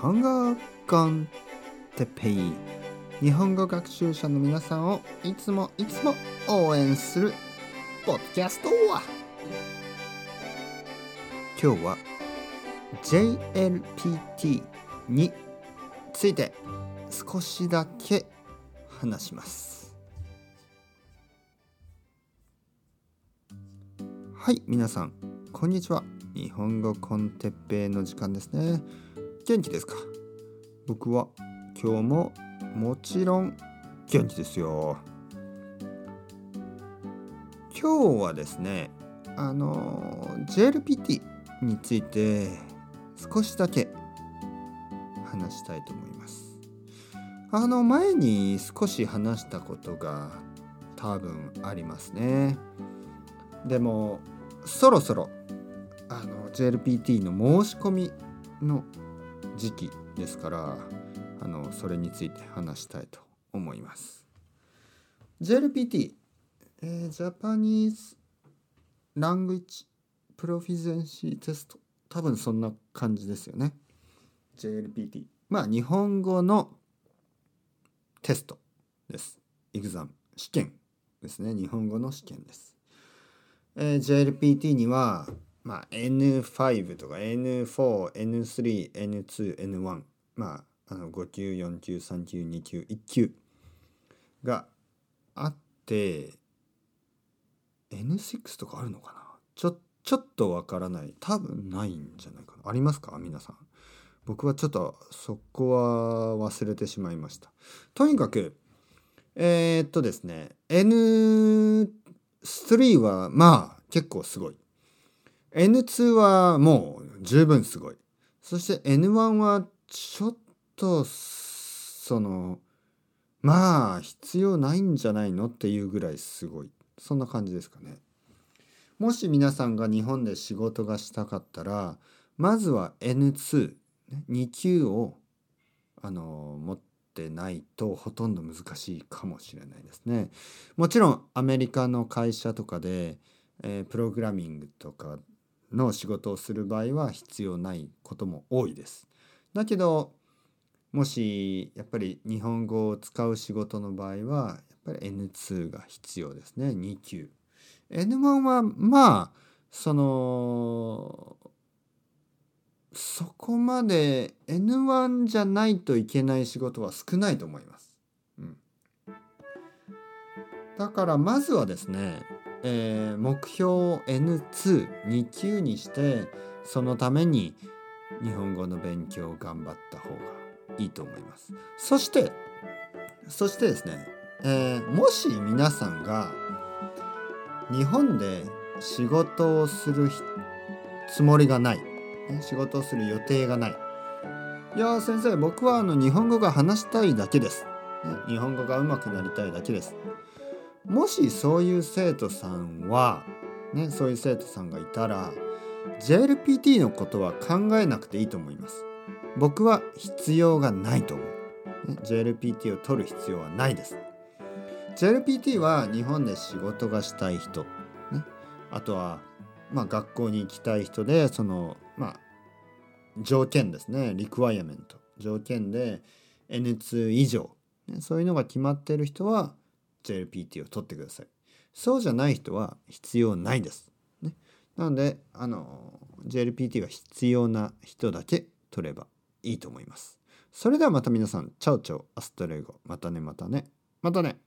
本語コンテペイ日本語学習者の皆さんをいつもいつも応援するポッドキャストは。今日は JLPT について少しだけ話します。はい皆さんこんにちは。日本語コンテッペイの時間ですね。元気ですか？僕は今日ももちろん元気ですよ。今日はですねあの JLPT について少しだけ話したいと思います。あの前に少し話したことが多分ありますね。でもそろそろあの JLPT の申し込みの時期ですからあのそれについて話したいと思います。JLPT、えー、ジャパニーズ・ラングイッチ・プロフィゼンシーテスト多分そんな感じですよね。JLPT まあ日本語のテストです。エグザム試験ですね。日本語の試験です、えー、JLPT にはまあ、N5 とか N4、N3、N2、N1 まああの5級4級3級2級1級があって N6 とかあるのかな？ちょちょっとわからない。多分ないんじゃないかな。ありますか？皆さん。僕はちょっとそこは忘れてしまいました。とにかくえー、っとですね N3 はまあ結構すごい。N2 はもう十分すごい。そして N1 はちょっとそのまあ必要ないんじゃないのっていうぐらいすごい。そんな感じですかね。もし皆さんが日本で仕事がしたかったらまずは N2、2級をあの持ってないとほとんど難しいかもしれないですね。もちろんアメリカの会社とかで、えー、プログラミングとかの仕事をする場合は必要ないことも多いです。だけどもしやっぱり日本語を使う仕事の場合はやっぱり N2 が必要ですね2級。N1 はまあそのそこまで N1 じゃないといけない仕事は少ないと思います。うん、だからまずはですねえー、目標を N22 級にしてそのために日本語の勉強を頑張った方がいいと思います。そしてそしてですね、えー、もし皆さんが日本で仕事をするつもりがない、ね、仕事をする予定がない。いや先生僕はあの日本語が話したいだけです、ね、日本語が上手くなりたいだけです。もしそういう生徒さんは、ね、そういう生徒さんがいたら JLPT のことは考えなくていいと思います。僕は必要がないと思う。ね、JLPT を取る必要はないです。JLPT は日本で仕事がしたい人、ね、あとは、まあ、学校に行きたい人でその、まあ、条件ですねリクワイアメント条件で N2 以上、ね、そういうのが決まっている人は JLPT を取ってください。そうじゃない人は必要ないです。ね、なのであの JLPT が必要な人だけ取ればいいと思います。それではまた皆さん、 chao chao、hasta luego、またねまたね、またね。